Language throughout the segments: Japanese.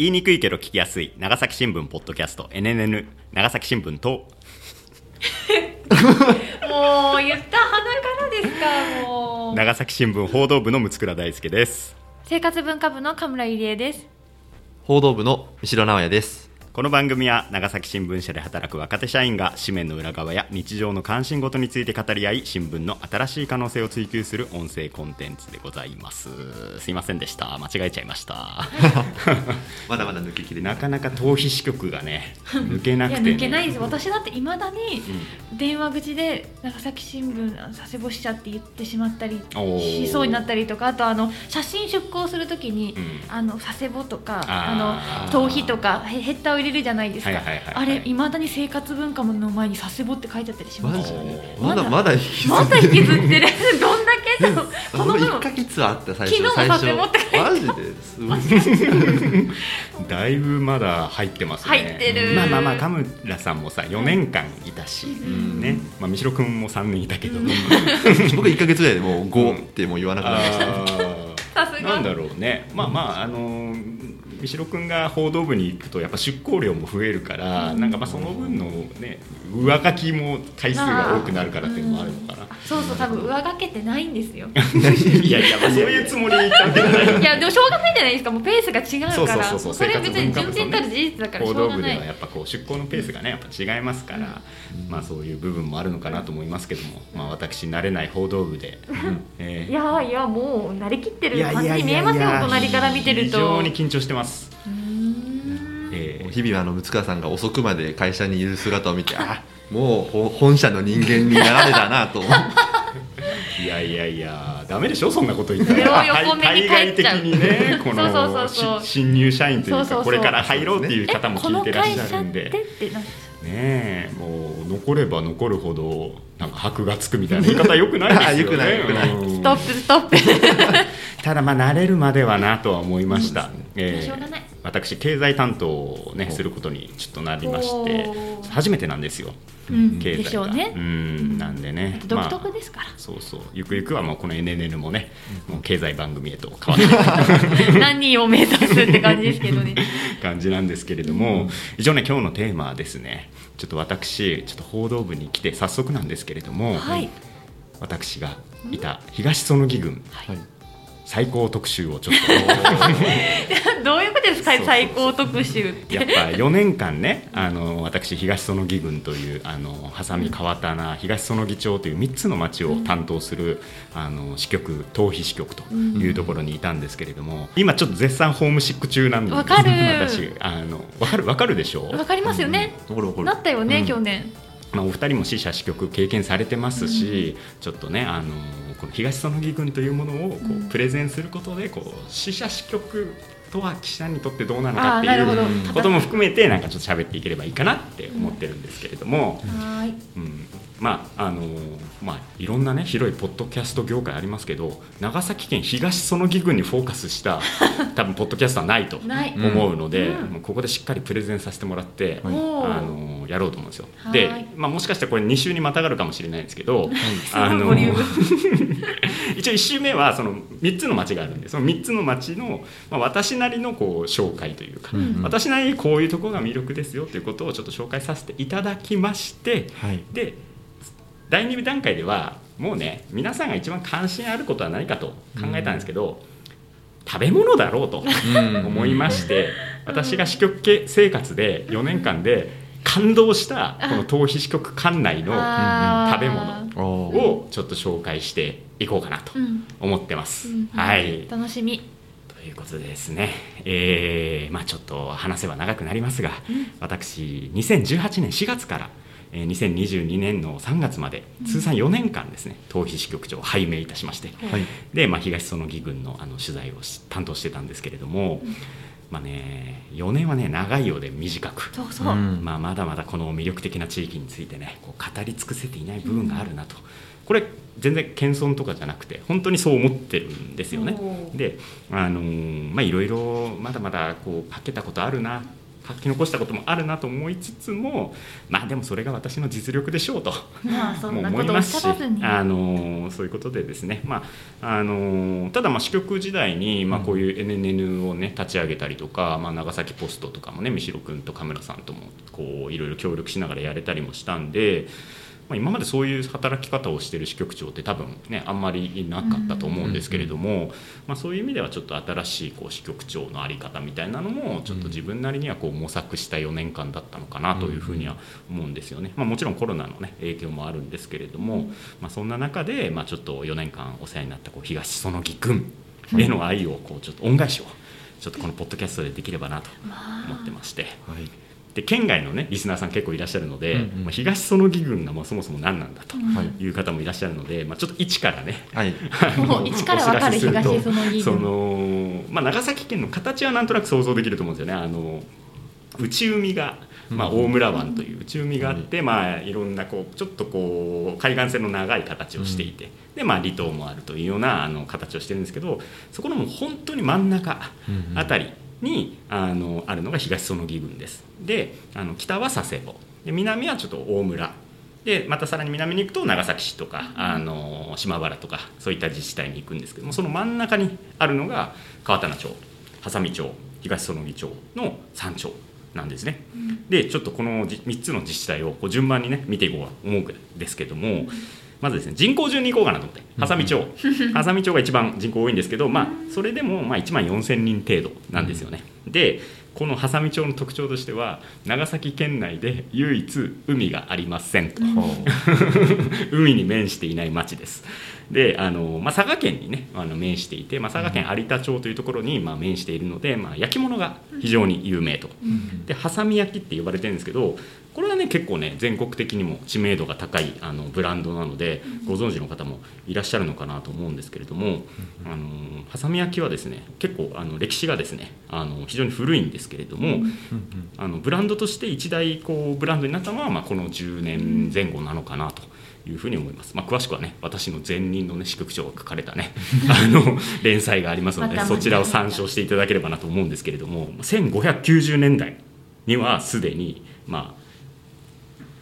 言いにくいけど聞きやすい。長崎新聞ポッドキャスト。NNN 長崎新聞と。もう言った鼻からですかもう。長崎新聞報道部の六倉大輔です。生活文化部の神村入江です。報道部の三代直也ですこの番組は長崎新聞社で働く若手社員が紙面の裏側や日常の関心事について語り合い新聞の新しい可能性を追求する音声コンテンツでございます。すいませんでした。間違えちゃいました。まだまだ抜けきれない。なかなか逃避支局がね抜けないくやて、ね、抜けないです。私だっていまだに電話口で長崎新聞佐世保支社って言ってしまったりしそうになったりとかあとあの写真出稿するときに、うん。あの佐世保とかあの逃避とかへヘッダーを入れるじゃないですか、はいはい。はいはいあれいまだに生活文化の前に佐世保って書いてあったりしますよねまだ。まだ引きずまだ引きずってる。どんだけだろうあのこの分。1ヶ月あった最昨日も初最初させ持ってマジで。すごいだいぶまだ入ってますね。入ってる。まあまあまあ田村さんもさ4年間いたし、ん。ねまあ三代君も3年いたけど、僕1ヶ月ぐらいでもう5ってもう言わなくなりました。あさすが。ーなんだろうね。まあまああのー三代君が報道部に行くとやっぱ出向量も増えるから、なんかまあその分のね上書きも回数が多くなるからっていうのもあるのかな、そうそう多分上書けてないんですよ。いやいや、まあ、そういうつもりで言ったわけじゃないいやでもしょうがないじゃないですか。もうペースが違うから。それ別に純然たる事実だからし報道部ではいやっぱこう出向のペースがねやっぱ違いますから、まあそういう部分もあるのかなと思いますけども、まあ私慣れない報道部で、えー。いやいやもう慣れきってる感じに見えますよ隣から見てると。非常に緊張してます。うーん。えー。日々あの六川さんが遅くまで会社にいる姿を見てあもうほ本社の人間になられたなと。思っていやいやいや、ダメでしょ、そんなこと言ったら。対外的にね、こ そうそうそうそう。のし新入社員というか、そうそうそう。これから入ろうっていうえ方も聞いてらっしゃるんで。ってなねえ、もう残れば残るほど、なんか箔がつくみたいな言い方よくないですよね。よくないよくない。うん。ストップストップ。ただまあ慣れるまではなとは思いました。えーしょうがない私経済担当をねすることにちょっとなりまして初めてなんですよ。うん。経済が。でしょうね。ん。なんでね。独まあ特ですから、そうそう。ゆくゆくはもうこの NNN もね、もう経済番組へと変わって 何を目指すって感じですけどね。感じなんですけれども、一応ね今日のテーマはですね。ちょっと私ちょっと報道部に来て早速なんですけれども、はい。私がいた東園木郡はい最高特集をちょっ どういうことですか？最高特集って。とやっぱ4年間ねあの私東園木郡というあの波佐見川棚東園木町という3つの町を担当する、あの支局逃避支局というところにいたんですけれども、今ちょっと絶賛ホームシック中なんですわかる。私あのわかるわかるでしょ？わかりますよね、これこれなったよね、うん。去年。まあ、お二人も支社支局経験されてますし、ちょっとねあのこの東園木郡というものをこうん。うプレゼンすることでこう支社支局とは記者にとってどうなのかっていうことも含めてなんかちょっと喋っていければいいかなって思ってるんですけれども、はーい。うん。まああのまあいろんなね広いポッドキャスト業界ありますけど長崎県東園木郡にフォーカスした 多分ポッドキャストはないと思うので、うん。もうここでしっかりプレゼンさせてもらって、はいおー。あのやろうと思うんですよ。はい。で、まあ、もしかしたらこれ2週にまたがるかもしれないんですけど、すごいボリューム一応1週目はその3つの町があるんでその3つの町の、まあ、私なりのこう紹介というか、うん私なりにこういうところが魅力ですよということをちょっと紹介させていただきましてはい。で第2段階ではもうね皆さんが一番関心あることは何かと考えたんですけど、食べ物だろうと思いまして、私が支局系生活で4年間で感動したこの逃避支局管内の食べ物をちょっと紹介していこうかなとうん。思ってます。うんはい。楽しみ。ということでですね、えーまあ、ちょっと話せば長くなりますが、私2018年4月から、えー2022年の3月まで通算4年間ですね逃避支局長を拝命いたしまして、はい。で、まあ、東園木郡のあの取材をし担当してたんですけれども、まあね、4年はね長いようで短く。そうそう、うん。まあ、まだまだこの魅力的な地域についてねこう語り尽くせていない部分があるなと、これ全然謙遜とかじゃなくて本当にそう思ってるんですよね。であのーまあいろいろまだまだこうかけたことあるな書き残したこともあるなと思いつつもまあでもそれが私の実力でしょうと。も思いますしあのそういうことでですね、まあ、あのただまあ支局時代に、まあ、こういう NNN をね立ち上げたりとか、まあ、長崎ポストとかもね三代君と神村さんともこういろいろ協力しながらやれたりもしたんで。まあ、今までそういう働き方をしている支局長って多分ねあんまりいなかったと思うんですけれども、まあ、そういう意味ではちょっと新しいこう支局長の在り方みたいなのもちょっと自分なりにはこう模索した4年間だったのかなというふうには思うんですよね、まあ、もちろんコロナの、ね、影響もあるんですけれども、まあ、そんな中で、まあ、ちょっと4年間お世話になったこう東園木君への愛をこうちょっと恩返しをちょっとこのポッドキャストでできればなと思ってまして。はいで県外のねリスナーさん結構いらっしゃるので、うんうん。まあ、東園木郡がまあそもそも何なんだとはいいう方もいらっしゃるので、まあ、ちょっと一からねはい。もう一から分かるお知らせすと東園木そ郡。の、まあ、長崎県の形はなんとなく想像できると思うんですよね。あの内海が、まあ、うん大村湾という内海があって、まあ、いろんなこうちょっとこう海岸線の長い形をしていて、でまあ、離島もあるというようなあの形をしてるんですけどそこのもう本当に真ん中うんうん。あたりにあのあるのが東園木郡です。であの北は佐世保。で南はちょっと大村。でまたさらに南に行くと長崎市とかあの島原とかそういった自治体に行くんですけどもその真ん中にあるのが川棚町波佐見町東園木町の3町なんですね。でちょっとこの3つの自治体をこう順番にね見ていこうと思うんですけどもまずですね人口順に行こうかなと思って波佐見町 波佐見町が一番人口多いんですけど、まあ、それでもまあ1万4000人程度なんですよね。でこの波佐見町の特徴としては長崎県内で唯一海がありませんと。海に面していない町です。であの、まあ、佐賀県にねあの面していて、まあ、佐賀県有田町というところに、まあ、面しているので、まあ、焼き物が非常に有名と。でハサミ焼きって呼ばれてるんですけどこれはね結構ね全国的にも知名度が高いあのブランドなのでご存知の方もいらっしゃるのかなと思うんですけれどもあのハサミ焼きはですね結構あの歴史がですねあの非常に古いんですけれども、あのブランドとして一大こうブランドになったのは、まあ、この10年前後なのかなと。いうふうに思います、まあ、詳しくはね私の前任の、ね、支局長が書かれたね あの連載がありますのでそちらを参照していただければなと思うんですけれども1590年代にはすでに、ま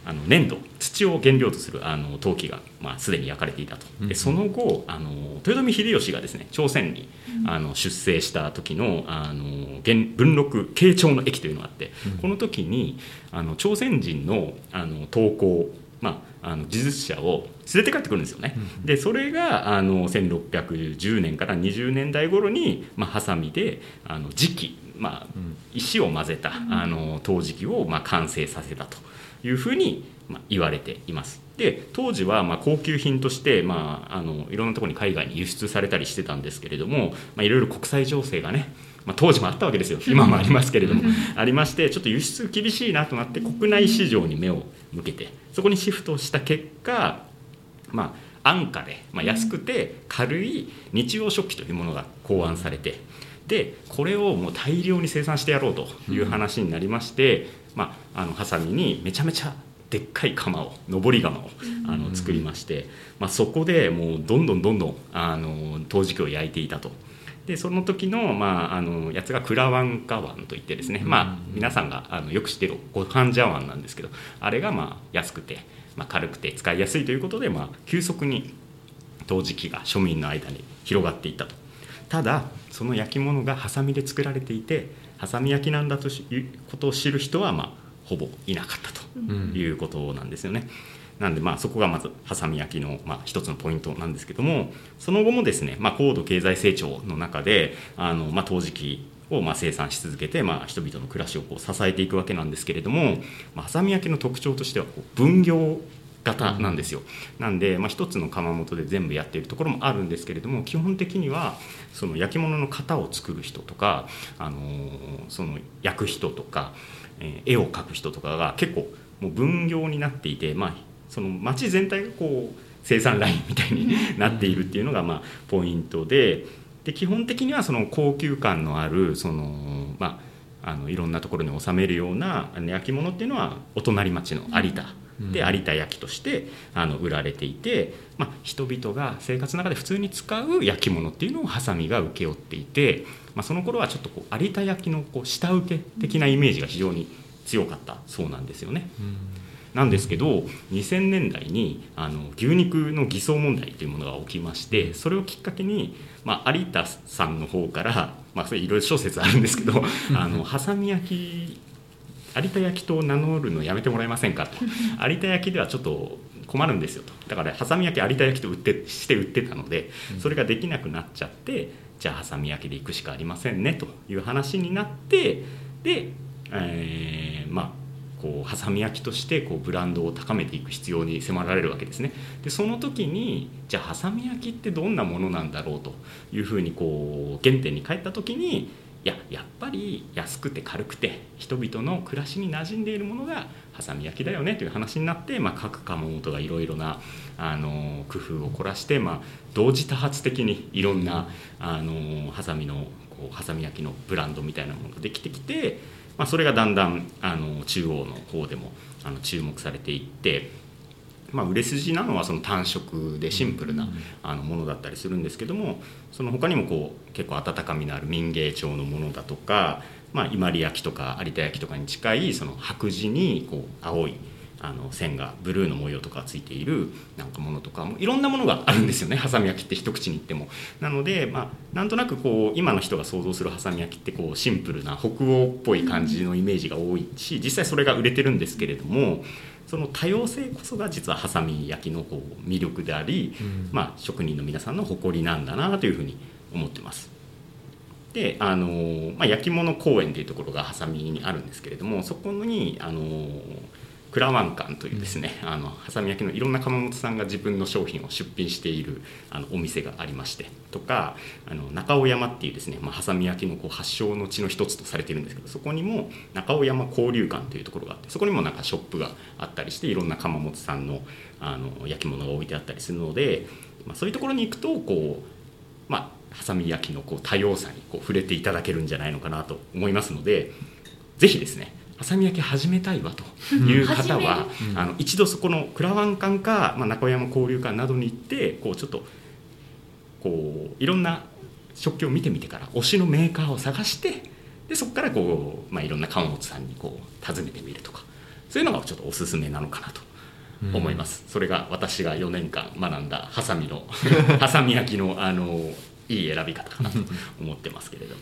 あ、あの粘土土を原料とするあの陶器が、まあ、すでに焼かれていたと。うん。でその後あの豊臣秀吉がですね朝鮮にあの出征した時のあの元文禄慶長の駅というのがあって、この時にあの朝鮮人のあの投稿まあ、あの技術者を連れて帰ってくるんですよね。でそれがあの1610年から20年代頃に、まあ、ハサミであの磁器、まあ、石を混ぜたあの陶磁器を、まあ、完成させたというふうに、まあ、言われています。で当時はまあ高級品として、まあ、あのいろんなところに海外に輸出されたりしてたんですけれども、まあ、いろいろ国際情勢がねまあ、当時もあったわけですよ。今もありますけれども。ありましてちょっと輸出厳しいなとなって国内市場に目を向けてそこにシフトした結果まあ安価で、まあ、安くて軽い日用食器というものが考案されてでこれをもう大量に生産してやろうという話になりまして、まあ、あのハサミにめちゃめちゃでっかい釜を上り窯をあの作りまして、まあ、そこでもうどんどんどんどんあの陶磁器を焼いていたと。でその時の,、まあ、あのやつがクラワンカワンといってですね、まあ、皆さんがあのよく知ってるご飯茶碗なんですけどあれがまあ安くて、まあ、軽くて使いやすいということで、まあ、急速に陶磁器が庶民の間に広がっていったと。ただその焼き物がハサミで作られていてハサミ焼きなんだということを知る人は、まあ、ほぼいなかったということなんですよね。なんでまあそこがまずハサミ焼きのまあ一つのポイントなんですけどもその後もですね、まあ、高度経済成長の中であのまあ陶磁器をまあ生産し続けて、まあ、人々の暮らしをこう支えていくわけなんですけれども、まあ、ハサミ焼きの特徴としてはこう分業型なんですよ。なんで、まあ、一つの窯元で全部やっているところもあるんですけれども基本的にはその焼き物の型を作る人とか、あのーその焼く人とか、えー絵を描く人とかが結構もう分業になっていて、まあ、その町全体がこう生産ラインみたいになっているっていうのがまあポイントでで基本的にはその高級感のあるその、まあ、あのいろんなところに収めるような焼き物っていうのはお隣町の有田で有田焼としてあの売られていて、まあ、人々が生活の中で普通に使う焼き物っていうのをハサミが請け負っていて、まあ、その頃はちょっとこう有田焼のこう下請け的なイメージが非常に強かったそうなんですよね。なんですけど2000年代にあの牛肉の偽装問題というものが起きましてそれをきっかけに、まあ、有田さんの方からまあ、それいろいろ諸説あるんですけど あのハサミ焼き有田焼と名乗るのやめてもらえませんかと。有田焼ではちょっと困るんですよと。だからハサミ焼き有田焼と売ってして売ってたのでそれができなくなっちゃってじゃあハサミ焼きで行くしかありませんねという話になってで、えー、まあこうハサミ焼きとしてこうブランドを高めていく必要に迫られるわけですね。でその時にじゃあハサミ焼きってどんなものなんだろうというふうにこう原点に帰った時にいややっぱり安くて軽くて人々の暮らしに馴染んでいるものがハサミ焼きだよねという話になって、まあ、各窯元がいろいろなあの工夫を凝らして、まあ、同時多発的にいろんなあのハサミのこうハサミ焼きのブランドみたいなものができてきてまあ、それがだんだんあの中央の方でもあの注目されていって、まあ、売れ筋なのはその単色でシンプルなあのものだったりするんですけどもその他にもこう結構温かみのある民芸調のものだとか、まあ、伊万里焼とか有田焼とかに近いその白地にこう青いあの線がブルーの模様とかついているなんかものとかもいろんなものがあるんですよねハサミ焼きって一口に言ってもなので、まあ、なんとなくこう今の人が想像するハサミ焼きってこうシンプルな北欧っぽい感じのイメージが多いし実際それが売れてるんですけれどもその多様性こそが実はハサミ焼きのこう魅力であり、まあ、職人の皆さんの誇りなんだなというふうに思ってます。であの、まあ、焼き物公園というところがハサミにあるんですけれどもそこにあのクラワン館というですね、うん、あのハサミ焼きのいろんな窯元さんが自分の商品を出品しているあのお店がありましてとかあの中尾山っていうですね、まあ、ハサミ焼きのこう発祥の地の一つとされてるんですけどそこにも中尾山交流館というところがあってそこにもなんかショップがあったりしていろんな窯元さんのあの焼き物が置いてあったりするので、まあ、そういうところに行くとこうまあハサミ焼きのこう多様さにこう触れていただけるんじゃないのかなと思いますのでぜひですねハサミ焼き始めたいわという方は、うん、あの一度そこのクラワン館か、まあ、中山交流館などに行ってこうちょっとこういろんな食器を見てみてから推しのメーカーを探してでそこからこう、まあ、いろんな川本さんにこう訪ねてみるとかそういうのがちょっとおすすめなのかなと思います、うん、それが私が4年間学んだハサミの ハサミ焼きのあのいい選び方かなと 思ってますけれども。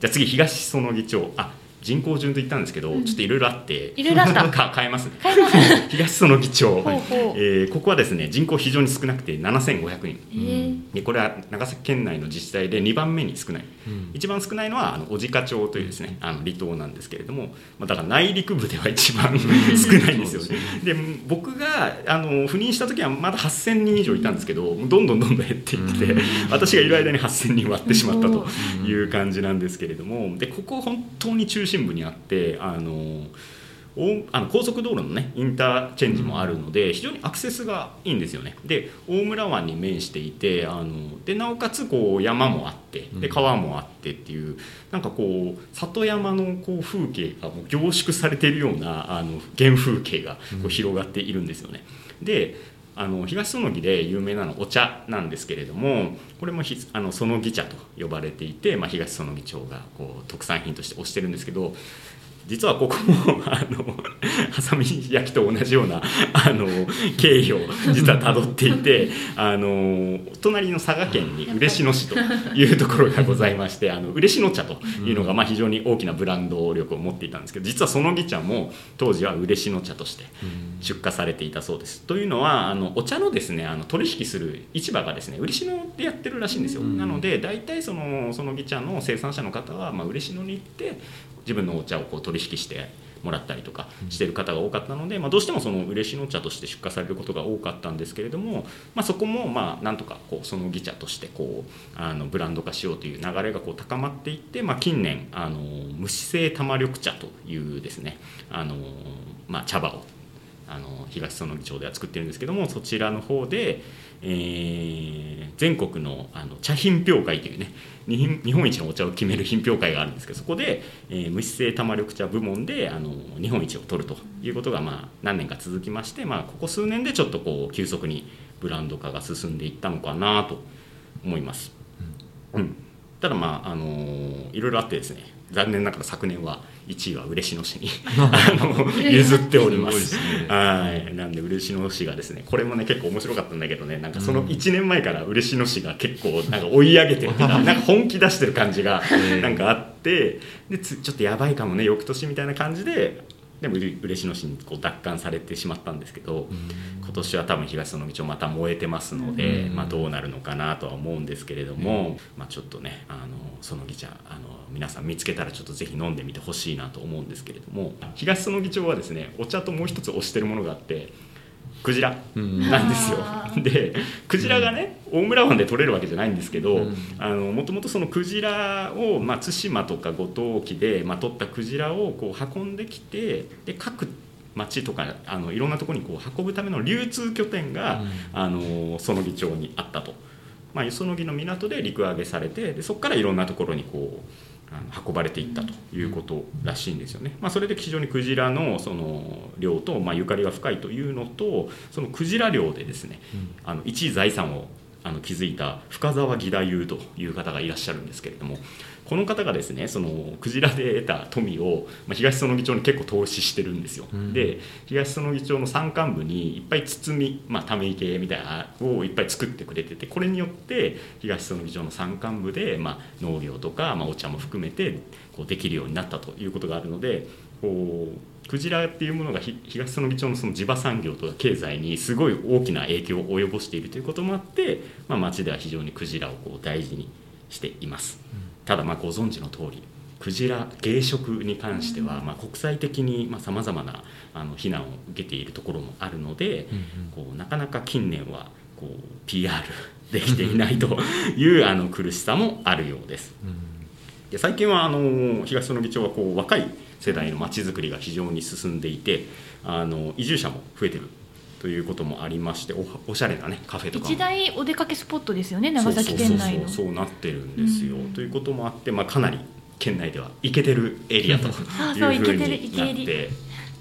じゃあ次東園木町。あ人口順と言ったんですけど、うん、ちょっといろいろあっていろいろあった。か変えますね。変えます 東園議長、はい、えー、ここはですね人口非常に少なくて7500人、えー、でこれは長崎県内の自治体で2番目に少ない、うん、一番少ないのはあの小鹿町というですねあの離島なんですけれども、まあ、だから内陸部では一番少ないんですよね。で僕があの赴任した時はまだ8000人以上いたんですけどどんどんどんどん減っていって私がいる間に8000人割ってしまったという感じなんですけれどもでここ本当に中心心部にあってあのあの高速道路のねインターチェンジもあるので非常にアクセスがいいんですよね。で大村湾に面していてあのでなおかつこう山もあってで川もあってっていうなんかこう里山のこう風景がもう凝縮されているようなあの原風景がこう広がっているんですよね。であの東園木で有名なのお茶なんですけれどもこれもひあの園木茶と呼ばれていて、まあ、東園木町がこう特産品として推してるんですけど実はここもあの ハサミ焼きと同じようなあの経緯を実はたどっていてあの隣の佐賀県に嬉野市というところがございましてあの嬉野茶というのがまあ非常に大きなブランド力を持っていたんですけど実はそのぎ茶も当時は嬉野茶として出荷されていたそうです。というのはあのお茶のですねあの取引する市場がですね嬉野でやってるらしいんですよ。なので大体そのそのぎ茶の生産者の方はまあ嬉野に行って自分のお茶をこう取引してもらったりとかしてる方が多かったので、まあ、どうしてもその嬉野茶として出荷されることが多かったんですけれども、まあ、そこもまあなんとかこうその技茶としてこうあのブランド化しようという流れがこう高まっていって、まあ、近年あの無脂性玉緑茶というですねあの、まあ、茶葉をあの東園木町では作ってるんですけどもそちらの方でえー全国のあの茶品評会というね日本一のお茶を決める品評会があるんですけどそこで、えー無脂性玉緑茶部門であの日本一を取るということが、まあ、何年か続きまして、まあ、ここ数年でちょっとこう急速にブランド化が進んでいったのかなと思います。うん、ただまああのいろいろあってですね残念ながら昨年は1位は嬉野市に あの譲っております。すね。はい。なんで嬉野市がですねこれもね結構面白かったんだけどねなんかその1年前から嬉野市が結構なんか追い上げてるっていうかなんか本気出してる感じがなんかあってでつちょっとやばいかもね翌年みたいな感じででも嬉野市にこう奪還されてしまったんですけど、今年は多分東園道また燃えてますので、うん。まあ、どうなるのかなとは思うんですけれども、まあ、ちょっとねあのそのぎ茶あの皆さん見つけたらちょっとぜひ飲んでみてほしいなと思うんですけれども東園木町はですねお茶ともう一つ推してるものがあってクジラうん。なんですよ。でクジラがね大村湾で取れるわけじゃないんですけど、もともとそのクジラを、まあ、対馬とか五島沖で、まあ、取ったクジラをこう運んできてで各町とかあのいろんなところにこう運ぶための流通拠点が、うん。あの園木町にあったと、まあ、園木の港で陸揚げされてでそこからいろんなところにこう運ばれていったということらしいんですよね、まあ、それで非常にクジラのその漁と、まあ、ゆかりが深いというのとそのクジラ漁でですねあの一位財産をあの築いた深澤義太夫という方がいらっしゃるんですけれどもこの方がですねそのクジラで得た富を、まあ、東園木町に結構投資してるんですよ、うん。で東園木町の山間部にいっぱい包み、まあ、ため池みたいなのをいっぱい作ってくれててこれによって東園木町の山間部で、まあ、農業とか、まあ、お茶も含めてこうできるようになったということがあるのでこうクジラっていうものがひ東園木町のその地場産業とか経済にすごい大きな影響を及ぼしているということもあって、まあ、町では非常にクジラをこう大事にしています。ただまあご存知の通りクジラ芸食に関してはまあ国際的にさまざまなあの非難を受けているところもあるので、こうなかなか近年はこう PR できていないというあの苦しさもあるようです。で最近はあの東園木町はこう若い世代のまちづくりが非常に進んでいてあの移住者も増えてるということもありましておおしゃれなねカフェとかも。一大お出かけスポットですよね長崎県内の。そうなってるんですよ、うん。ということもあって、まあ、かなり県内ではイケてるエリアというふうになって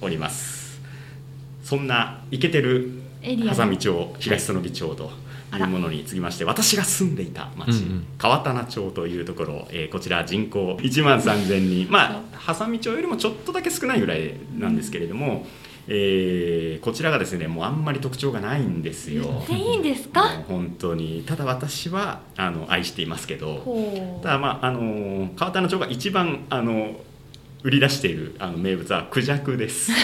おります。そんなイケてる波佐見町東園木町というものに次ぎまして私が住んでいた町、うんうん。川棚町というところ、えーこちら人口1万3000人。まあ波佐見町よりもちょっとだけ少ないぐらいなんですけれども、えーこちらがですねもうあんまり特徴がないんですよ。でいいんですもかう本当に。ただ私はあの愛していますけどただまああの川棚町が一番あの売り出しているあの名物はクジャクです。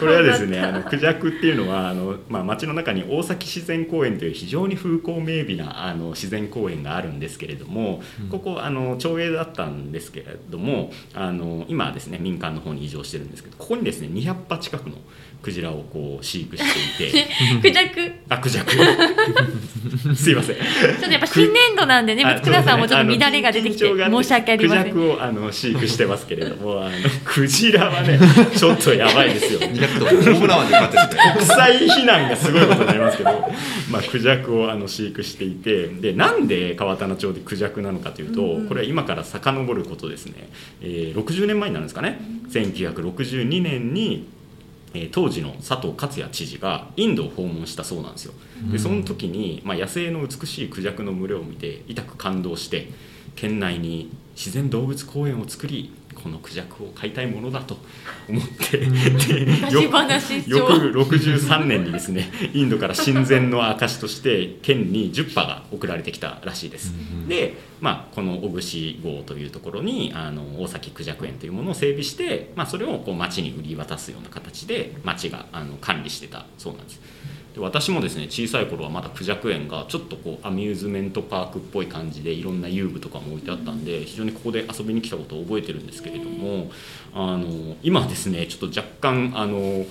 これはですねあのクジャクっていうのはあの、まあ、町の中に大崎自然公園という非常に風光明媚なあの自然公園があるんですけれども、ここあの町営だったんですけれどもあの今はですね民間の方に移動してるんですけどここにですね200羽近くのクジラをこう飼育していて。クジャク？あクジャク。すいません。ちょっとやっぱ新年度なんでねあ松倉さんもちょっと乱れが出てきて申し訳ありません。クジャクをあの飼育してますけれどもあのクジラはね ちょっとやばいですよ200とホームランまで勝ってる。ね国際非難がすごいことになりますけど、まあ、クジャクをあの飼育していてでなんで川棚町でクジャクなのかというと、これは今から遡ることですね、えー60年前になるんですかね。1962年にえー当時の佐藤勝也知事がインドを訪問したそうなんですよ。でその時に、まあ、野生の美しいクジャクの群れを見て痛く感動して県内に自然動物公園を作りこのクジャクを飼いたいものだと思ってで昔よ話翌上63年にですねインドから親善の証として県に10羽が送られてきたらしいです。で、まあ、この小串号というところにあの大崎クジャク園というものを整備して、まあ、それをこう町に売り渡すような形で町があの管理してたそうなんです。で私もですね小さい頃はまだクジャク園がちょっとこうアミューズメントパークっぽい感じでいろんな遊具とかも置いてあったんで非常にここで遊びに来たことを覚えてるんですけれどもあの今はですねちょっと若干あの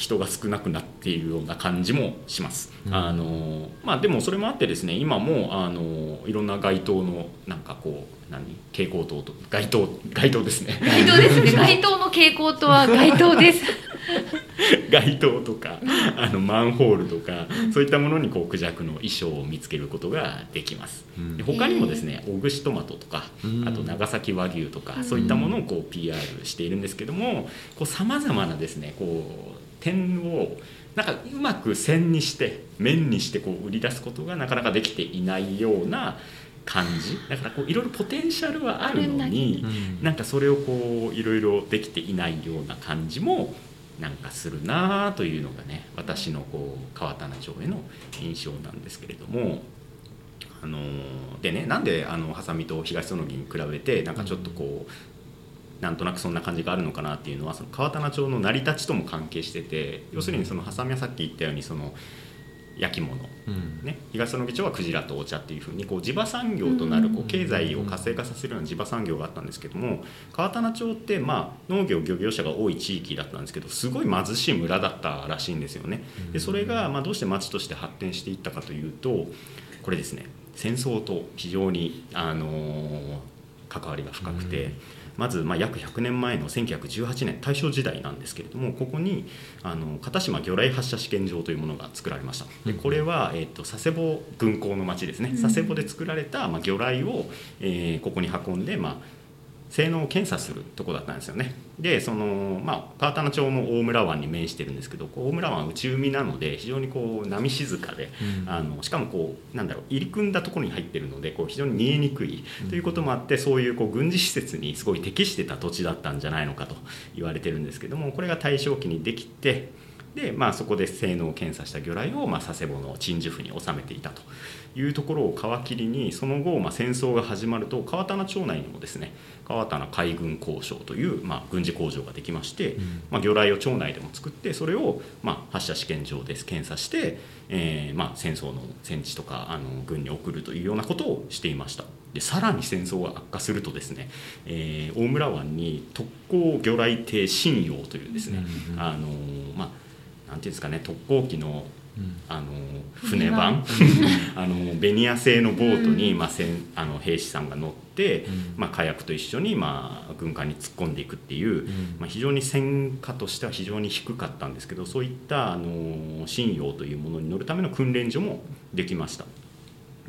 人が少なくなっているような感じもします。あのまあ、でもそれもあってですね今もあのいろんな街灯のなんかこう何？蛍光灯と街灯街灯ですね。街灯ですね。街灯の傾向とは 街灯です。街灯とかあのマンホールとかそういったものにこうクジャクの衣装を見つけることができます。うん。で他にもですね小串トマトとかうん。あと長崎和牛とかうん。そういったものをこう PR しているんですけどもさまざまなですねこう点をなんかうまく線にして面にしてこう売り出すことがなかなかできていないような感じだからこういろいろポテンシャルはあるのにうんなんかそれをこういろいろできていないような感じもなんかするなというのがね私のこう川棚町への印象なんですけれども。あのでねなんであのハサミと東園木に比べてなんかちょっとこう、なんとなくそんな感じがあるのかなっていうのはその川棚町の成り立ちとも関係してて要するにそのハサミはさっき言ったようにその焼き物うんね、東園木町はクジラとお茶っていうふうにこう地場産業となるこう経済を活性化させるような地場産業があったんですけども川棚町ってまあ農業漁業者が多い地域だったんですけどすごい貧しい村だったらしいんですよね。でそれがまあどうして町として発展していったかというとこれですね戦争と非常にあのー関わりが深くて。まずまあ約100年前の1918年大正時代なんですけれどもここにあの片島魚雷発射試験場というものが作られました。でこれは、えー、と佐世保軍港の町ですね。佐世保で作られた、まあ、魚雷を、えーここに運んで、まあ、性能を検査するとこだったんですよね。でその、まあ、川棚町も大村湾に面してるんですけど大村湾は内海なので非常にこう波静かで、うん。あのしかもこうなんだろう入り組んだところに入ってるのでこう非常に見えにくい。ということもあってそういうこう軍事施設にすごい適してた土地だったんじゃないのかと言われてるんですけどもこれが大正期にできてで、まあ、そこで性能を検査した魚雷を、まあ、佐世保の鎮守府に収めていたというところを皮切りにその後、まあ、戦争が始まると川棚町内にもですね川棚海軍工廠という、まあ、軍事工場ができまして、まあ、魚雷を町内でも作ってそれを、まあ、発射試験場で検査して、えーまあ、戦争の戦地とかあの軍に送るというようなことをしていました。でさらに戦争が悪化するとですね、えー大村湾に特攻魚雷艇信用というですね、うんあのまあなんていうんですかね特攻機のうん。あの船版 あのベニヤ製のボートに、まあ、せんあの兵士さんが乗って、うん。まあ、火薬と一緒に、まあ、軍艦に突っ込んでいくっていう、まあ、非常に戦果としては非常に低かったんですけどそういったあの信用というものに乗るための訓練所もできました。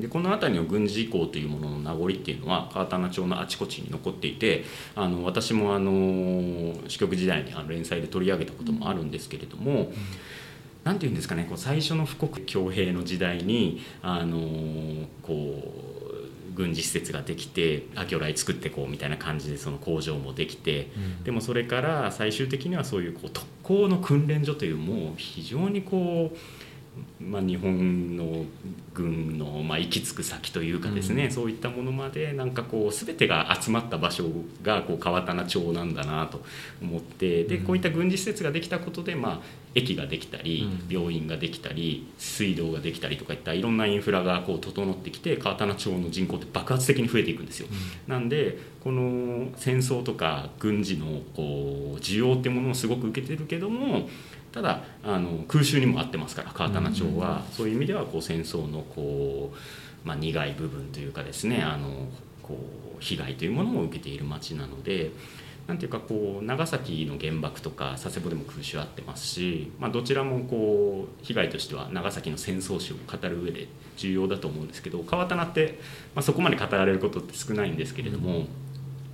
でこの辺りの軍事行というものの名残っていうのは川棚町のあちこちに残っていてあの私もあの支局時代にあの連載で取り上げたこともあるんですけれども、なんていうんですかねこう最初の富国強兵の時代にあのこう軍事施設ができてあ魚雷作ってこうみたいな感じでその工場もできて、うんでもそれから最終的にはそういうこう特攻の訓練所というもう非常にこう。まあ、日本の軍の、まあ、行き着く先というかですね、うん。そういったものまでなんかこう全てが集まった場所がこう川棚町なんだなと思ってでうん。こういった軍事施設ができたことで、まあ、駅ができたりうん。病院ができたり水道ができたりとかいったいろんなインフラがこう整ってきて川棚町の人口って爆発的に増えていくんですよ。なんでこの戦争とか軍事のこう需要っていうものをすごく受けてるけどもただあの空襲にも合ってますから川棚町は、そういう意味ではこう戦争のこう、まあ、苦い部分というかですねあのこう被害というものも受けている町なので。なんていうかこう長崎の原爆とか佐世保でも空襲あってますし、まあ、どちらもこう被害としては長崎の戦争史を語る上で重要だと思うんですけど川棚って、まあ、そこまで語られることって少ないんですけれども、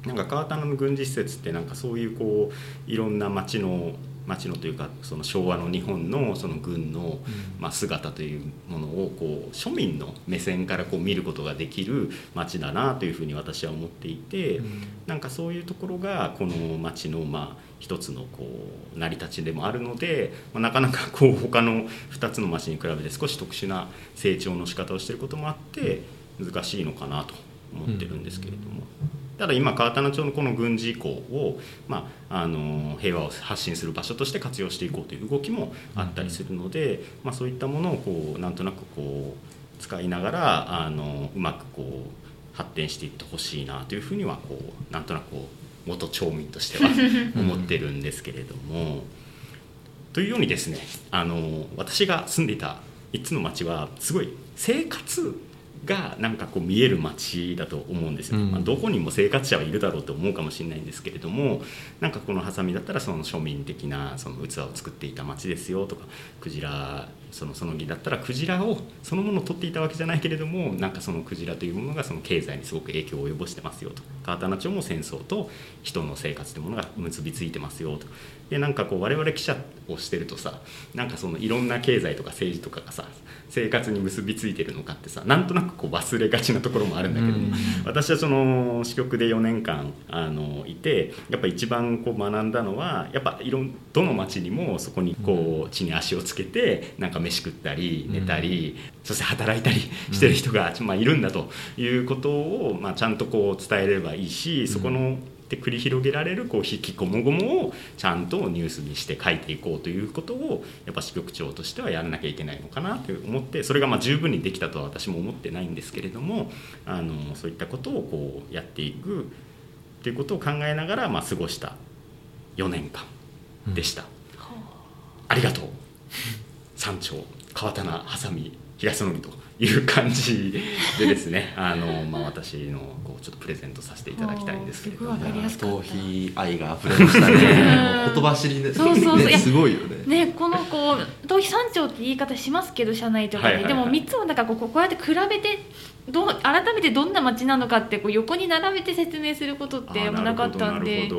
なんか川棚の軍事施設ってなんかそういうこういろんな町の町のというかその昭和の日本のその軍のまあ姿というものをこう庶民の目線からこう見ることができる町だなというふうに私は思っていてなんかそういうところがこの町のまあ一つのこう成り立ちでもあるので、まあ、なかなかこう他の2つの町に比べて少し特殊な成長の仕方をしていることもあって難しいのかなと思ってるんですけれども。ただ今川棚町のこの軍事港を、まあ、あの平和を発信する場所として活用していこうという動きもあったりするので、まあ、そういったものをこうなんとなくこう使いながらあのうまくこう発展していってほしいなというふうにはこうなんとなくこう元町民としては 思ってるんですけれども。というようにですねあの私が住んでいた3つの町はすごい生活がなんかこう見える街だと思うんですよ、うん。まあ、どこにも生活者はいるだろうと思うかもしれないんですけれどもなんかこのハサミだったらその庶民的なその器を作っていた街ですよとかクジラそのその木だったらクジラをそのものを取っていたわけじゃないけれどもなんかそのクジラというものがその経済にすごく影響を及ぼしてますよと。川棚町も戦争と人の生活というものが結びついてますよと。でなんかこう我々記者をしてるとさなんかそのいろんな経済とか政治とかがさ生活に結びついてるのかってさなんとなくこう忘れがちなところもあるんだけど、うん。私はその支局で4年間あのいてやっぱ一番こう学んだのはやっぱいろんどの町にもそこにこう地に足をつけてなんか飯食ったり寝たり、そして働いたりしてる人が、まあ、いるんだということを、まあ、ちゃんとこう伝えればいいしそこので繰り広げられるこう引きこもごもをちゃんとニュースにして書いていこうということをやっぱ支局長としてはやらなきゃいけないのかなと思ってそれがまあ十分にできたとは私も思ってないんですけれどもあのそういったことをこうやっていくっていうことを考えながらまあ過ごした4年間でした。ありがとう山頂川棚ハサミ東野木という感じでですね あの、まあ、私のこうちょっとプレゼントさせていただきたいんですけれども。おーすごいわかりやすかった。頭皮愛が溢れましたね。うん。言葉尻でそうそうそう。いねやすごいよね。ねこのこう逃避山頂って言い方しますけど社内とかで、はいはいはいでも3つもなんかこうこうやって比べてどう改めてどんな街なのかってこう横に並べて説明することってなかったんで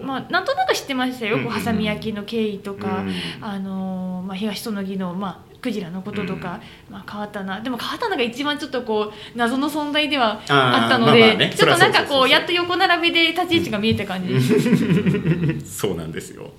なまあなんとなく知ってましたよ、うんこうハサミ焼きの経緯とか、うんあのーまあ、東園木の、まあ、クジラのこととか、まあ、川棚でも川棚が一番ちょっとこう謎の存在ではあったので、まあまあね。ちょっとなんかこうやっと横並びで立ち位置が見えた感じ。です。そうなんですよ。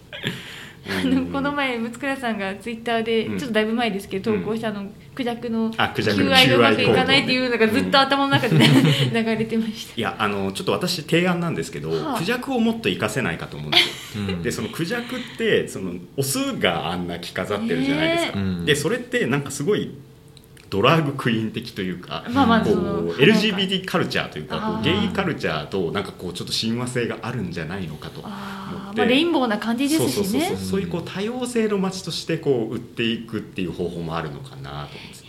あのこの前六倉さんがツイッターでうん。ちょっとだいぶ前ですけど投稿したあのクジャクのあクジャクの求愛がうまくいかないっていうのがずっと頭の中でね 流れてました。いやあのちょっと私提案なんですけど、はあ。クジャクをもっと活かせないかと思うんですよ。うんでそのクジャクってそのオスがあんな着飾ってるじゃないですか。ねえ。でそれってなんかすごいドラッグクイーン的というか、まあまあこう LGBT カルチャーというかゲイカルチャーとなんかこうちょっと親和性があるんじゃないのかと思って。まあ、レインボーな感じですしね。そうそうそうそう。そういうこう多様性の街としてこう売っていくっていう方法もあるのかなと思うんです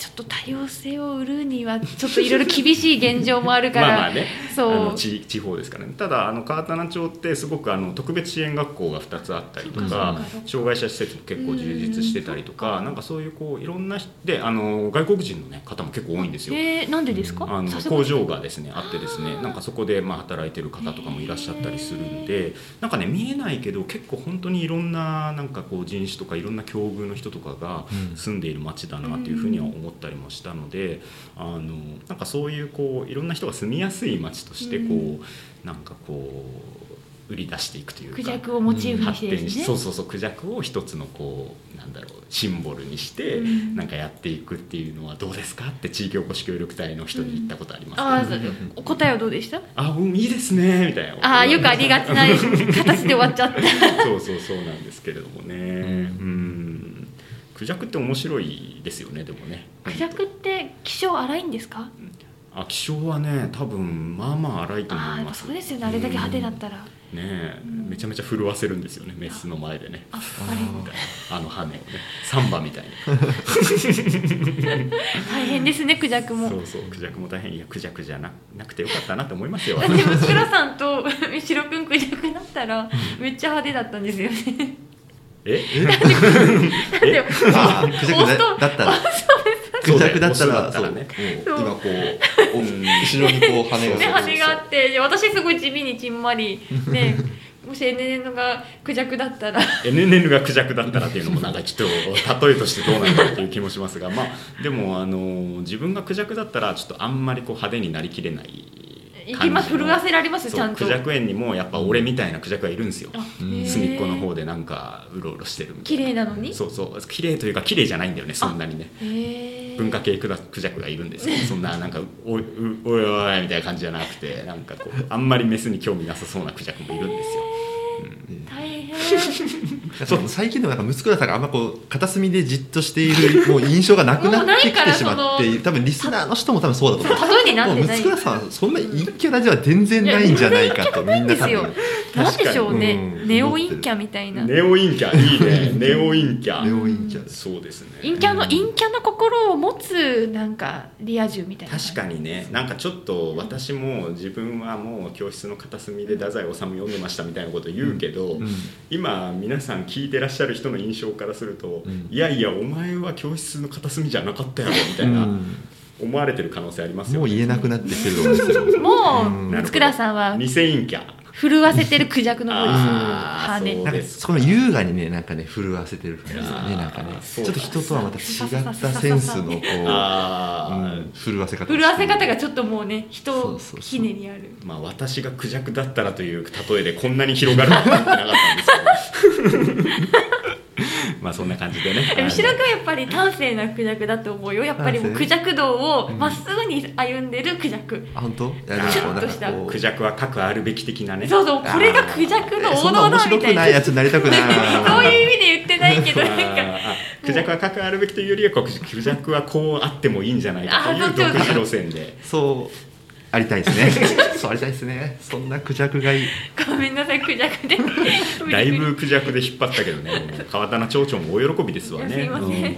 ちょっと多様性を売るにはちょっといろいろ厳しい現状もあるからまあまあね。そう。あの地地方ですからね。ただあの川棚町ってすごくあの特別支援学校が2つあったりとか障害者施設も結構充実してたりとかなんかそういうこういろんな人であの外国人の、ね、方も結構多いんですよ。えー、なんでですか？あのさすが工場がですねあってですねなんかそこでまあ働いてる方とかもいらっしゃったりするんでなんかね見えないけど結構本当にいろんななんかこう人種とかいろんな境遇の人とかがうん。住んでいる街だなというふうには思ったりもしたのであのなんかそういうこういろんな人が住みやすい街としてこう、うんなんかこう売り出していくというかクジャクをモチーフに発してですね。展しそうそうそうクジャクを一つのこうなんだろうシンボルにして、うん。なんかやっていくっていうのはどうですかって地域おこし協力隊の人に言ったことあります、あねー答えはどうでした？あうんいいですねみたいな。ああよくありがちな形で終わっちゃった。そうそうそうなんですけれどもね。うんクジャクって面白いですよねでもね。クジャクって気性荒いんですか？あ気性はね多分まあまあ荒いと思います。そうですよね。あれだけ派手だったら。ねえ、うん。めちゃめちゃ震わせるんですよねメスの前でね。あ あの羽をね。サンバみたいに。大変ですねクジャクも。そうそうクジャクも大変。いやクジャクじゃななくてよかったなと思いますよ。だって息倉さんと シロくんクジャクだったらめっちゃ派手だったんですよねえ？だってクジャクだだったら。クジャクだったらそう今こうお後ろにこう羽が。ね、羽があってで私すごい地味にちんまりね もし NN がクジャクだったら。NNN がクジャクだったらっていうのもなんかちょっと例えとしてどうなんだろうという気もしますがまあでもあの自分がクジャクだったらちょっとあんまりこう派手になりきれない行きます震わせられますちゃんと。クジャク園にもやっぱ俺みたいなクジャクがいるんですよ。隅っこの方でなんかうろうろしてるみたい綺な麗なのに？そうそう。綺麗というか綺麗じゃないんだよねそんなにね。文化系クジャクがいるんですよそんななんかおいうおいおいみたいな感じじゃなくてなんかこうあんまりメスに興味なさそうなクジャクもいるんですよ大変。そう最近でもなんか息子さんがあんまこう片隅でじっとしているもう印象がなくなってきてしまって多分リスナーの人も多分そうだと思う。にな息子さんそんな陰キャラでは全然ないんじゃないかとみんな多ですよ分なんでしょうね、うんネオ陰キャみたいな。ネオ陰キャいいね。ネオ陰キャ。ネオ陰キャ。そうですね。陰キャの陰キャの心を持つなんかリア充みたいな。確かにね。なんかちょっと私も自分はもう教室の片隅で太宰治読んでましたみたいなこと言うけど、うん。今皆さん聞いてらっしゃる人の印象からすると、うん。いやいやお前は教室の片隅じゃなかったやろみたいな、思われてる可能性ありますよもう言えなくなってきてると思うんですよ。もうん。う佃さんは。偽陰キャ震わせてるクジャクの方ですあー羽。そうなんかその優雅にねなんかね震わせてる感じでねなんかね。ちょっと人とはまた違ったセンスのこあう、ー。うん震わせ方。震わせ方がちょっともうね人ひねりある。まあ私がクジャクだったらという例えでこんなに広がるとは思ってなかったんですけど まあそんな感じでね。でも白くはやっぱり端正なクジャクだと思うよ。やっぱりもうクジャク道をまっすぐに歩んでるクジャク、あ本当？いやでとした。クジャクは核あるべき的なね。そうそうこれがクジャクのえそんな面王道だみ白くないたいなやつになりたくない。そういう意味で言ってないけどなんか。クジャクは核あるべきというよりはこうクジャクはこうあってもいいんじゃないかという。独自路線で。そうありたいですね。そうありたいですね。そんなクジャクがいい。ごめんなさいクジャクで。だいぶクジャクで引っ張ったけどね。川棚町長も大喜びですわね。すいません。うん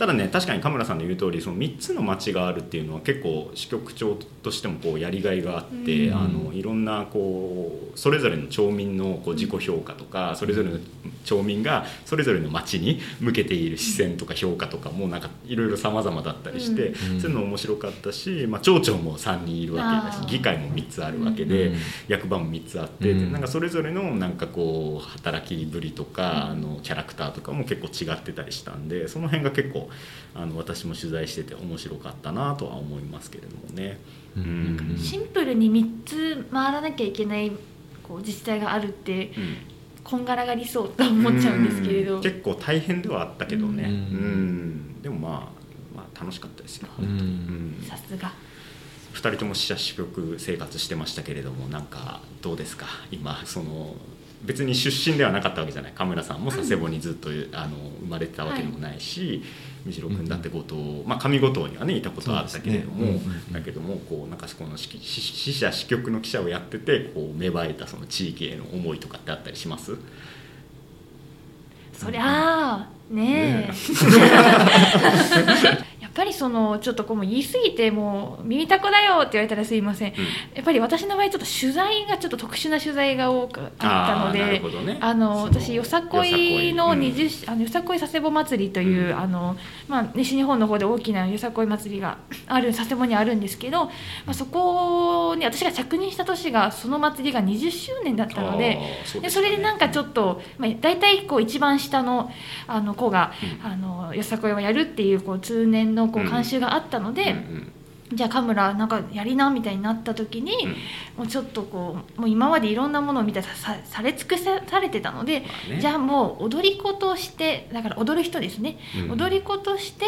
ただね確かに神村さんの言う通りその3つの町があるっていうのは結構支局長としてもこうやりがいがあって、うん。あのいろんなこうそれぞれの町民のこう自己評価とかそれぞれの町民がそれぞれの町に向けている視線とか評価とかもなんかいろいろ様々だったりして、うん。そういうの面白かったし、まあ、町長も3人いるわけだし議会も3つあるわけで、うん。役場も3つあって、なんかそれぞれのなんかこう働きぶりとか、あのキャラクターとかも結構違ってたりしたんでその辺が結構あの私も取材してて面白かったなとは思いますけれどもね。んん。シンプルに3つ回らなきゃいけないこう自治体があるってうん。こんがらがりそうと思っちゃうんですけれど。うん。結構大変ではあったけどね、ううん。ん。でもまあ、まあ楽しかったですよ、さすが。2人とも死者支局生活してましたけれどもなんかどうですか？今その別に出身ではなかったわけじゃない。神村さんも佐世保にずっと、あの生まれてたわけでもないし、三代君だって後藤、まあ、上五島にはねいたことはあったけれども、ねうんうんうん。だけどもこうなんかこの死者支局の記者をやっててこう芽生えたその地域への思いとかってあったりします？そりゃあねえ。や っぱりそのちょっとこう言い過ぎてもう耳たこだよって言われたらすいません。やっぱり私の場合ちょっと取材がちょっと特殊な取材が多くあったのでほどね。あの私よさこいのよさこい。うん。20、あのよさこい佐世保祭りという、うん。あのまあ、西日本の方で大きなよさこい祭りがある佐世保にあるんですけど、まあ、そこに私が着任した年がその祭りが20周年だったので。そうでね。それでなんかちょっと、まあ、大体こう一番下のあの子が、うあのよさこいをやるっていうこう通年のこううん。慣習があったので、じゃあカムラなんかやりなみたいになった時に、うん。もうちょっとこうもう今までいろんなものを見てささされ尽くされてたので、じゃあもう踊り子としてだから踊る人ですね、うん。踊り子として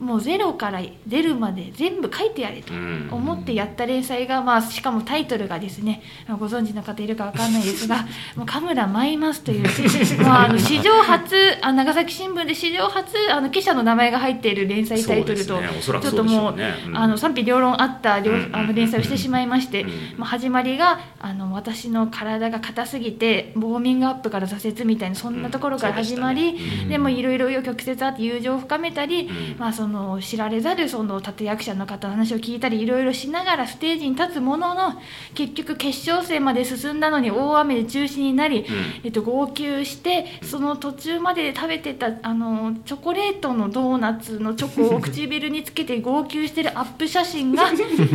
もうゼロから出るまで全部書いてやれとうん。思ってやった連載が、まあ、しかもタイトルがですねご存知の方いるかわかんないですが「もうカムラ舞います」という、まあ、あの史上初あ長崎新聞で史上初あの記者の名前が入っている連載タイトルと、ね。ちょっともう、そうん。あの賛否両論あった両うんあの連載をしてしまいまして、うんまあ、始まりがあの私の体が硬すぎてウォーミングアップから挫折みたいなそんなところから始まり、でもいろいろ曲折あって友情を深めたり、うん。まあ、その知られざるその立役者の方の話を聞いたりいろいろしながらステージに立つものの結局決勝戦まで進んだのに大雨で中止になり、えっと、号泣してその途中まで食べてたあのチョコレートのドーナツのチョコを唇につけて号泣してるアップ写真が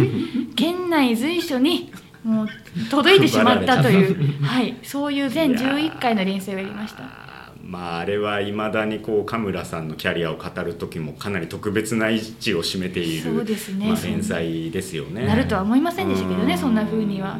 県内随所にもう届いてしまったという、はい、そういう全11回の連載をやりました。まああれはいまだにこう神村さんのキャリアを語る時もかなり特別な位置を占めているそうですね。まあ、連載ですよね。なるとは思いませんでしたけどねうそんな風には。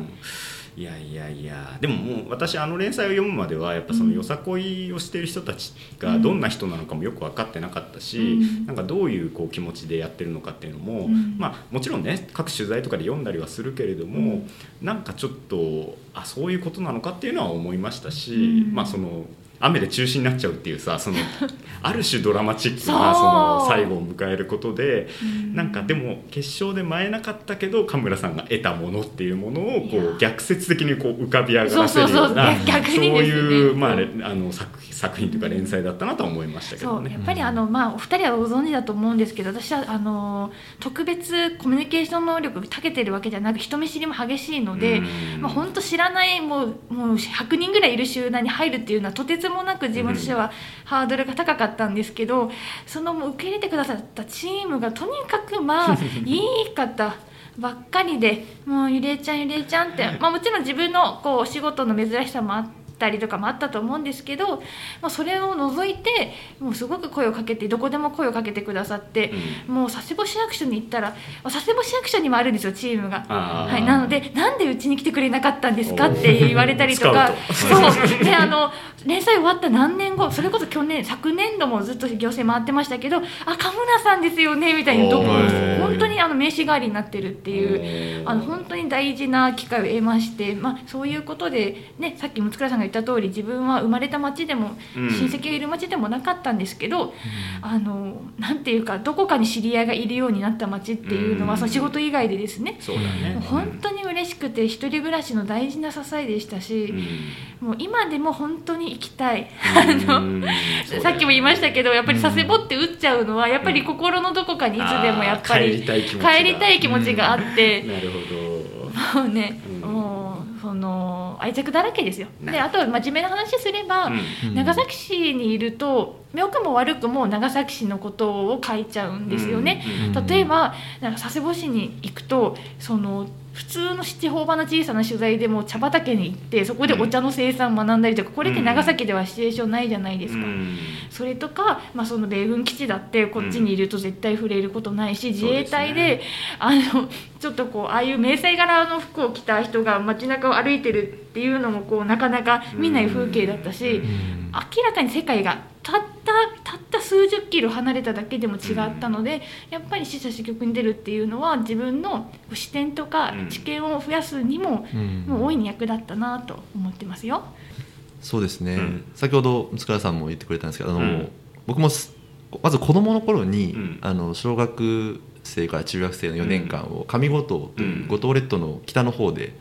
いやいやいや。でももう私あの連載を読むまではやっぱそのよさこいをしている人たちがどんな人なのかもよく分かってなかったし、うん。なんかどういうこう気持ちでやってるのかっていうのも、うん。まあ、もちろんね各取材とかで読んだりはするけれども、うん。なんかちょっとあそういうことなのかっていうのは思いましたし、うん。まあその雨で中止になっちゃうっていうさその ある種ドラマチックなその最後を迎えることでうん。なんかでも決勝で舞えなかったけど神村さんが得たものっていうものをこう逆説的にこう浮かび上がらせるようなそうそうそう。逆にですね。そういう、まあ、れあの作作品というか連載だったなとは思いましたけどね。やっ。ぱりあの、まあ、お二人はご存知だと思うんですけど私はあの特別コミュニケーション能力が長けてるわけじゃなく人見知りも激しいので、うん。まあ、本当知らないもうもう100人ぐらいいる集団に入るっていうのはとてつもなく自分としてはハードルが高かったんですけどその受け入れてくださったチームがとにかくまあ いい方。ばっかりでもうゆりえちゃんゆりえちゃんって、まあ、もちろん自分のこうお仕事の珍しさもあったりとかもあったと思うんですけど、まあ、それを除いてもうすごく声をかけてどこでも声をかけてくださって、もう佐世保市役所に行ったら佐世保市役所にもあるんですよチームが。はい、なのでなんでうちに来てくれなかったんですかって言われたりとか そう。であの連載終わった何年後それこそ去年昨年度もずっと行政回ってましたけど「あ神村さんですよね」みたいにどこ本当にあの名刺代わりになってるっていうあの本当に大事な機会を得まして、まあ、そういうことで、ね、さっき六倉さんが言った通り自分は生まれた町でもうん。親戚がいる町でもなかったんですけど、あのなんていうかどこかに知り合いがいるようになった町っていうのは、うん。その仕事以外でですねそうだね。本当に嬉しくて一人暮らしの大事な支えでしたし、もう今でも本当に行きたい。あのさっきも言いましたけどやっぱり佐世保って打っちゃうのはやっぱり心のどこかにいつでもやっぱり帰り帰りたい気持ちがあって、なるほど。もうね、うん。もうその愛着だらけですよ。なであと真面目な話すれば、うん。長崎市にいると良くも悪くも長崎市のことを書いちゃうんですよね。うん。例えばなんか佐世保市に行くとその普通の地方場の小さな取材でも茶畑に行ってそこでお茶の生産を学んだりとかこれって長崎ではシチュエーションないじゃないですか。うん。それとか、まあ、その米軍基地だってこっちにいると絶対触れることないし、自衛隊であのちょっとこうああいう迷彩柄の服を着た人が街中を歩いてるっていうのもこうなかなか見ない風景だったし、うん。明らかに世界がたったたった数十キロ離れただけでも違ったので、やっぱり死者死局に出るっていうのは自分の視点とかうん。知見を増やすにも、うん。もう大いに役立ったなと思ってますよ。そうですね、うん。先ほど塚田さんも言ってくれたんですけどあの、うん。僕もすまず子供の頃に、うん。あの小学生から中学生の4年間を上五島という五島列島の北の方で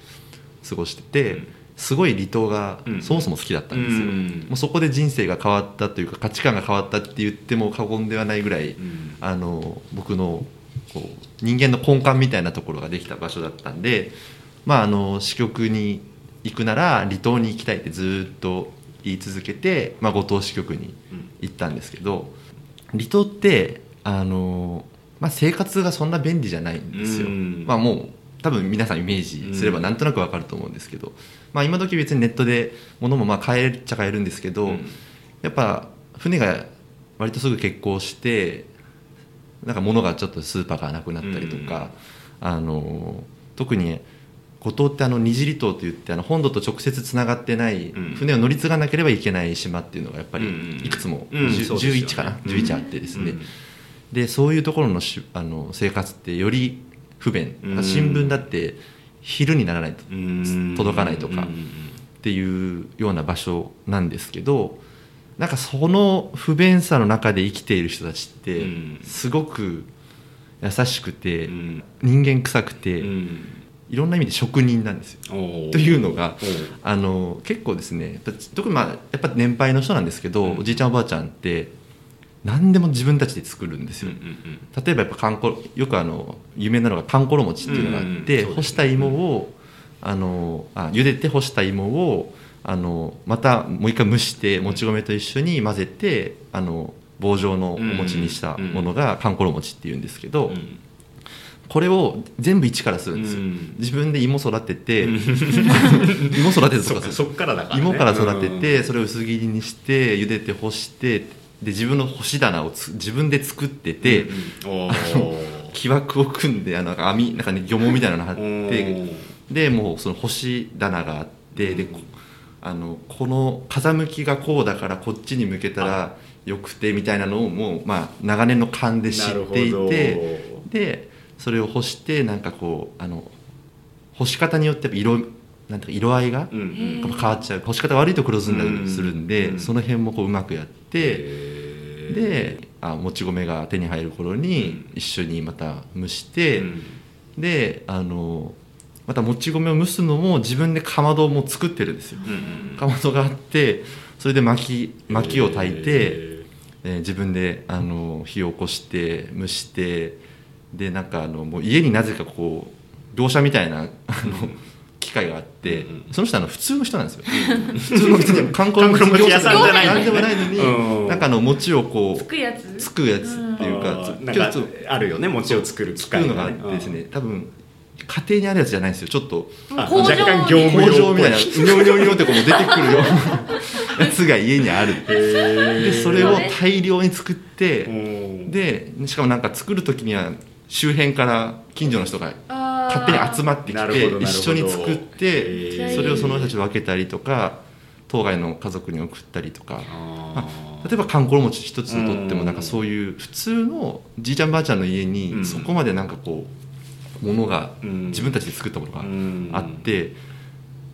過ごしてて、うんすごい離島がうん。そもそも好きだったんですよ、うん。もうそこで人生が変わったというか価値観が変わったって言っても過言ではないぐらい、うん。あの僕のこう人間の根幹みたいなところができた場所だったんで、まあ、あの支局に行くなら離島に行きたいってずっと言い続けて、まあ、五島支局に行ったんですけど離島ってあの、まあ、生活がそんな便利じゃないんですよ。うん。まあ、もう多分皆さんイメージすればなんとなくわかると思うんですけど、まあ、今時別にネットで物もまあ買えるっちゃ買えるんですけど、うん。やっぱ船が割とすぐ欠航してなんか物がちょっとスーパーがなくなったりとか、あの特に五島ってあの二次離島といってあの本土と直接つながってない、うん。船を乗り継がなければいけない島っていうのがやっぱりうん。いくつも、うん。うですよね。11かな、うん11あってですね、うん。でそういうところのしあの生活ってより不便、うん。新聞だって昼にならないと。うん。届かないとか。うん。っていうような場所なんですけどなんかその不便さの中で生きている人たちってうん。すごく優しくてうん。人間臭くてうん。いろんな意味で職人なんですよ。というのがあの結構ですね特にまあやっぱ年配の人なんですけど、うん。おじいちゃんおばあちゃんって何でも自分たちで作るんですよ。うんうん例えばやっぱかんこよくあの有名なのがかんころ餅っていうのがあって、うんうんね干した芋をあのあ茹でて干した芋をあのまたもう一回蒸してもち米と一緒に混ぜてあの棒状のお餅にしたものがかんころ餅っていうんですけど、うんこれを全部一からするんですよ、うん自分で芋育てて、うん。芋育ててとかそっかそっからだからね。芋から育ててそれを薄切りにして茹でて干してで自分の干し棚をつ自分で作ってて、うんうん。木枠を組んであの網なんか、ね、漁網みたいなの貼っおてー。でもうその干し棚があってでこあのこの風向きがこうだからこっちに向けたらよくてみたいなのをもう、まあ、長年の勘で知っていてでそれを干してなんかこうあの干し方によって色なんて色合いが変わっちゃう。干し方悪いと黒ずんだりするんで、うんその辺もこううまくやって、であもち米が手に入る頃に一緒にまた蒸して、うん。であのまたもち米を蒸すのも自分でかまども作ってるんですよ。うんうんかまどがあってそれで薪薪を炊いて、へえー自分であの火を起こして蒸してでなんかあのもう家になぜかこう業者みたいなあの機械があって、うんうんその人あの普通の人なんですよ。普通の別に観光の観光餅屋さんじゃない何でもないのに、うんなんかあの餅をこつうくやつつくやつっていうーか、あーなんかあるよね餅を作る機作るのがあってですね多分家庭にあるやつじゃないんですよちょっと若干業務工用場みたいなうにょうにょうにょってこう出てくるようなやつが家にあるでそれを大量に作ってででしかもなんか作る時には周辺から近所の人が勝手に集まってきて一緒に作ってそれをその人たち分けたりとか当該の家族に送ったりとか。あー。例えばかんころ餅一つとってうん。もなんかそういう普通のじいちゃんばあちゃんの家うん。にそこまでなんかこうものがうん。自分たちで作ったものがうん。あって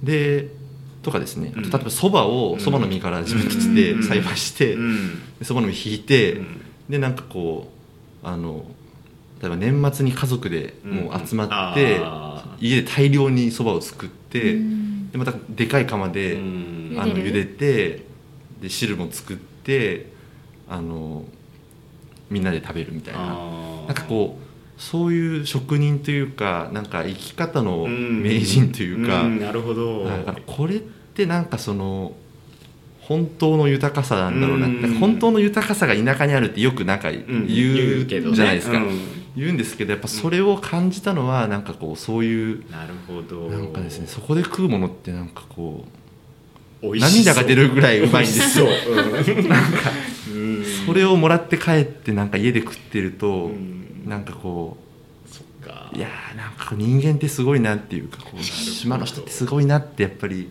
でとかですね。例えばそばをそばの実から自分たちで栽培してうん。そばの実引いてうん。でなんかこうあの例えば年末に家族でもう集まってうん家で大量にそばを作ってうん。でまたでかい釜でうん。あの茹でてで汁も作ってあのみんなで食べるみたいな。なんかこうそういう職人というかなんか生き方のうん。名人というか、んなるほど。これってなんかその本当の豊かさなんだろうな。本当の豊かさが田舎にあるってよくなんか言うじゃないですか、うん言うんですけどやっぱそれを感じたのはなんかこうそういうなるほど。なんかですねそこで食うものってなんかこう涙が出るぐらいうまいんですよ。う。うん。なんかうんそれをもらって帰ってなんか家で食ってると、うん。なんかこそっか。ういやーなんか人間ってすごいなっていうかこう島の人ってすごいなってやっぱり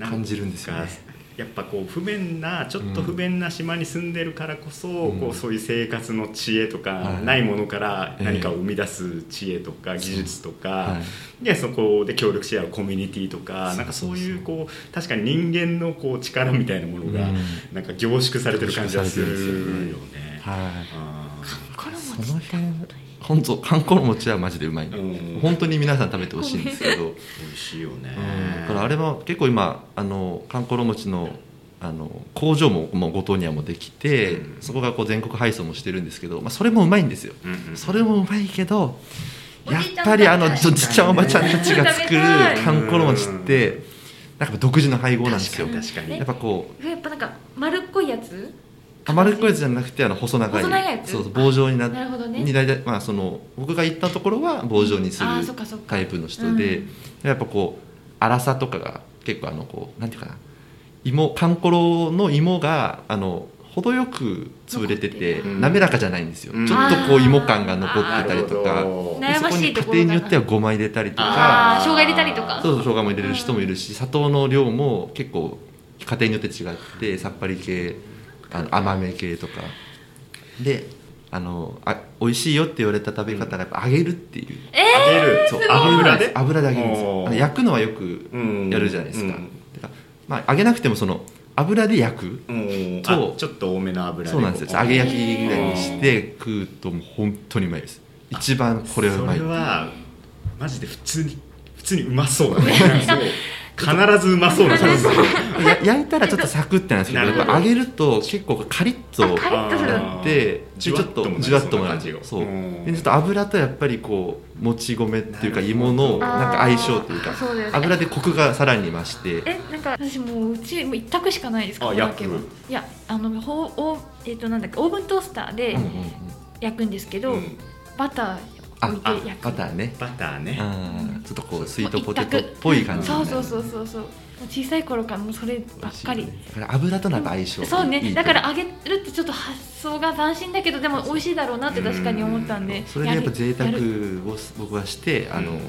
感じるんですよねやっぱこう不便なちょっと不便な島に住んでるからこそ、うん。こうそういう生活の知恵とか、はい。ないものからええ。何かを生み出す知恵とか技術とか、はい。でそこで協力し合うコミュニティとかそうなんかそういそうそううこう確かに人間のこう力みたいなものが、うん。なんか凝縮されてる感じがするよね。はい。その辺本当かんころ餅はマジでうまい、うん。本当に皆さん食べてほしいんですけど、美味しいよね。だからあれも結構今あのかんころ餅のあの工場ももう五島にはもうできて、うん。そこがこう全国配送もしてるんですけど、まあ、それもうまいんですよ、うんうんそれもうまいけどやっぱりあのじじちゃんおばちゃんたちが作る食べたい。かんころ餅ってなんか独自の配合なんですよ。確かに確かに。やっぱこうやっぱなんか丸っこいやつあ丸っこいやつじゃなくてあの細長い。細長いやつ？そうそう棒状になっなるほどね。に大体まあその僕が行ったところは棒状にするタイプの人で、うん。やっぱこう粗さとかが結構あのこうなんていうかな芋かんころの芋があの程よく潰れてて滑らかじゃないんですよ、うん。ちょっとこう芋感が残ってたりとか悩ましい家庭によってはごま入れたりとかああ生姜入れたりとか？そうそう生姜も入れる人もいるし砂糖の量も結構家庭によって違ってさっぱり系あの甘め系とか。であのあ美味しいよって言われた食べ方がやっぱ揚げるっていう、揚げる。そう油で？油で揚げるんですよ。あの焼くのはよくうん。やるじゃないですか,、うん。てかまあ揚げなくてもその油で焼く。うん。そうあちょっと多めの油で。そうなんですよ。揚げ焼きぐらいにして食うともう本当にうまいです。一番これはうまいそれはマジで普通に普通にうまそうだね 必ずうまそうな感じするや焼いたらちょっとサクってなんですけどやっぱ揚げると結構カリッとカリッとするあー。でじわっとじわっともなそんな感じよるそう。うん。でちょっと油とやっぱりこうもち米っていうか芋のなんか相性というか油でコクがさらに増して。えなんか私もううちもう一択しかないですあここだけは。焼く。いやあのほうおえっ、となんだっけオーブントースターで焼くんですけど、うん。バタあー置いて焼く。バターね。バターね。うん。ちょっとこうスイートポテトっぽい感じそうそうそうそうそう。もう小さい頃からもうそればっかり。だから油とのやっぱ相性そうね。だから揚げるってちょっと発想が斬新だけどでも美味しいだろうなって確かに思ったんでそれでやっぱ贅沢を僕はしてあのうん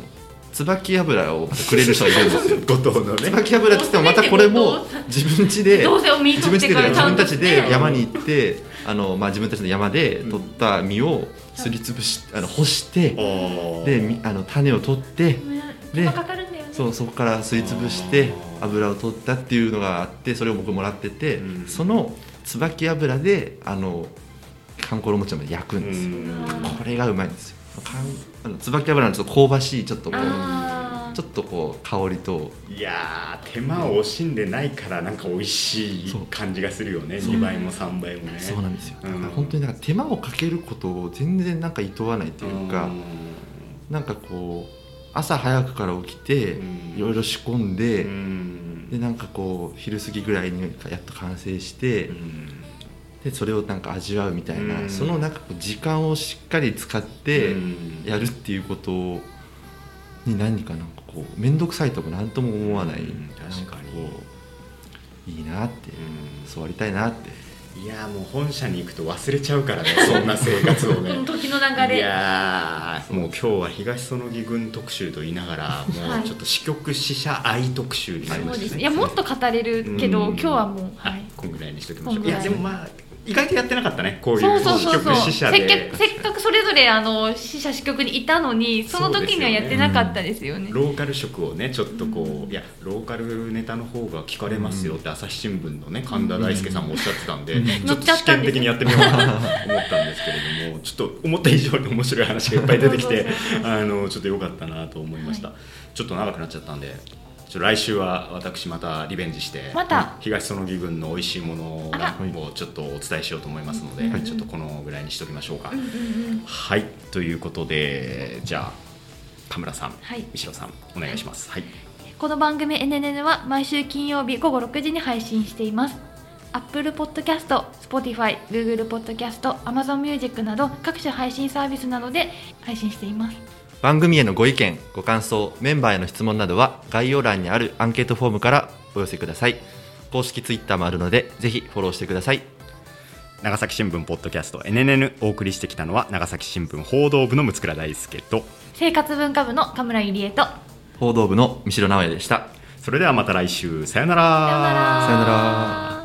椿油をまたくれる人がいるんですよ。五島のね。椿油って言ってもまたこれも自分家でどうせお身自分家で自分たちで山に行ってあの、まあ、自分たちの山で取った実をすりつぶしあの干してでみあの種を取って手間かかるんだよね。そうそこからすりつぶして油を取ったっていうのがあってそれを僕もらってて、うん。その椿油であのかんころ餅まで焼くんですよ、うん。これがうまいんですよ。かんあの椿油のちょっと香ばしいちょっとこうちょっとこう香りと。いやー手間を惜しんでないからなんか美味しい感じがするよね。そう。2倍も3倍もね。そうなんですよ、うん。だから本当になんか手間をかけることを全然なんか厭わないというか、なんかこう朝早くから起きてうん。いろいろ仕込んで、うん。でなんかこう昼過ぎぐらいにやっと完成して、うん。でそれをなんか味わうみたいな、うん。そのなんか時間をしっかり使ってうん。やるっていうことに何かなんかこう面倒くさいとか何とも思わない、うん確かに。いいなって、うんそうありたいなって。いやーもう本社に行くと忘れちゃうからね そんな生活をね。この時の流いれやーもう今日は東園木郡特集と言いながらもうちょっと支局支社愛特集になりそうましたね。です。いやもっと語れるけど、うん。今日はもう、ははいい、こんぐらいにしときましょう。いやでもまあ意外とやってなかったね。こういう支局支社せっで。かくせっかくそれぞれあの支社支局にいたのにその時にはやってなかったですよね。ローカル色をねちょっとこう、いやローカルネタの方が聞かれますよって朝日新聞のね神田大輔さんもおっしゃってたんで、ちょっと試験的にやってみようかなと思ったんですけれどもちょっと思った以上に面白い話がいっぱい出てきてあのちょっと良かったなと思いました、はちょっと長くなっちゃったんでちょ来週は私またリベンジしてまた？東園木郡の美味しいものをちょっとお伝えしようと思いますので、はいちょっとこのぐらいにしときましょうか、うんうんうん。はい。ということでじゃあ田村さん、はい。三代さんお願いします。はい。この番組 NNN は毎週金曜日午後6時に配信しています。Apple Podcast、Spotify、Google Podcast、Amazon Music など各種配信サービスなどで配信しています番組へのご意見ご感想メンバーへの質問などは概要欄にあるアンケートフォームからお寄せください。公式ツイッターもあるのでぜひフォローしてください。長崎新聞ポッドキャスト NNN お送りしてきたのは長崎新聞報道部の六倉大輔と生活文化部の神村ゆりえと報道部の三代直哉でした。それではまた来週。さよなら。さようなら。さよなら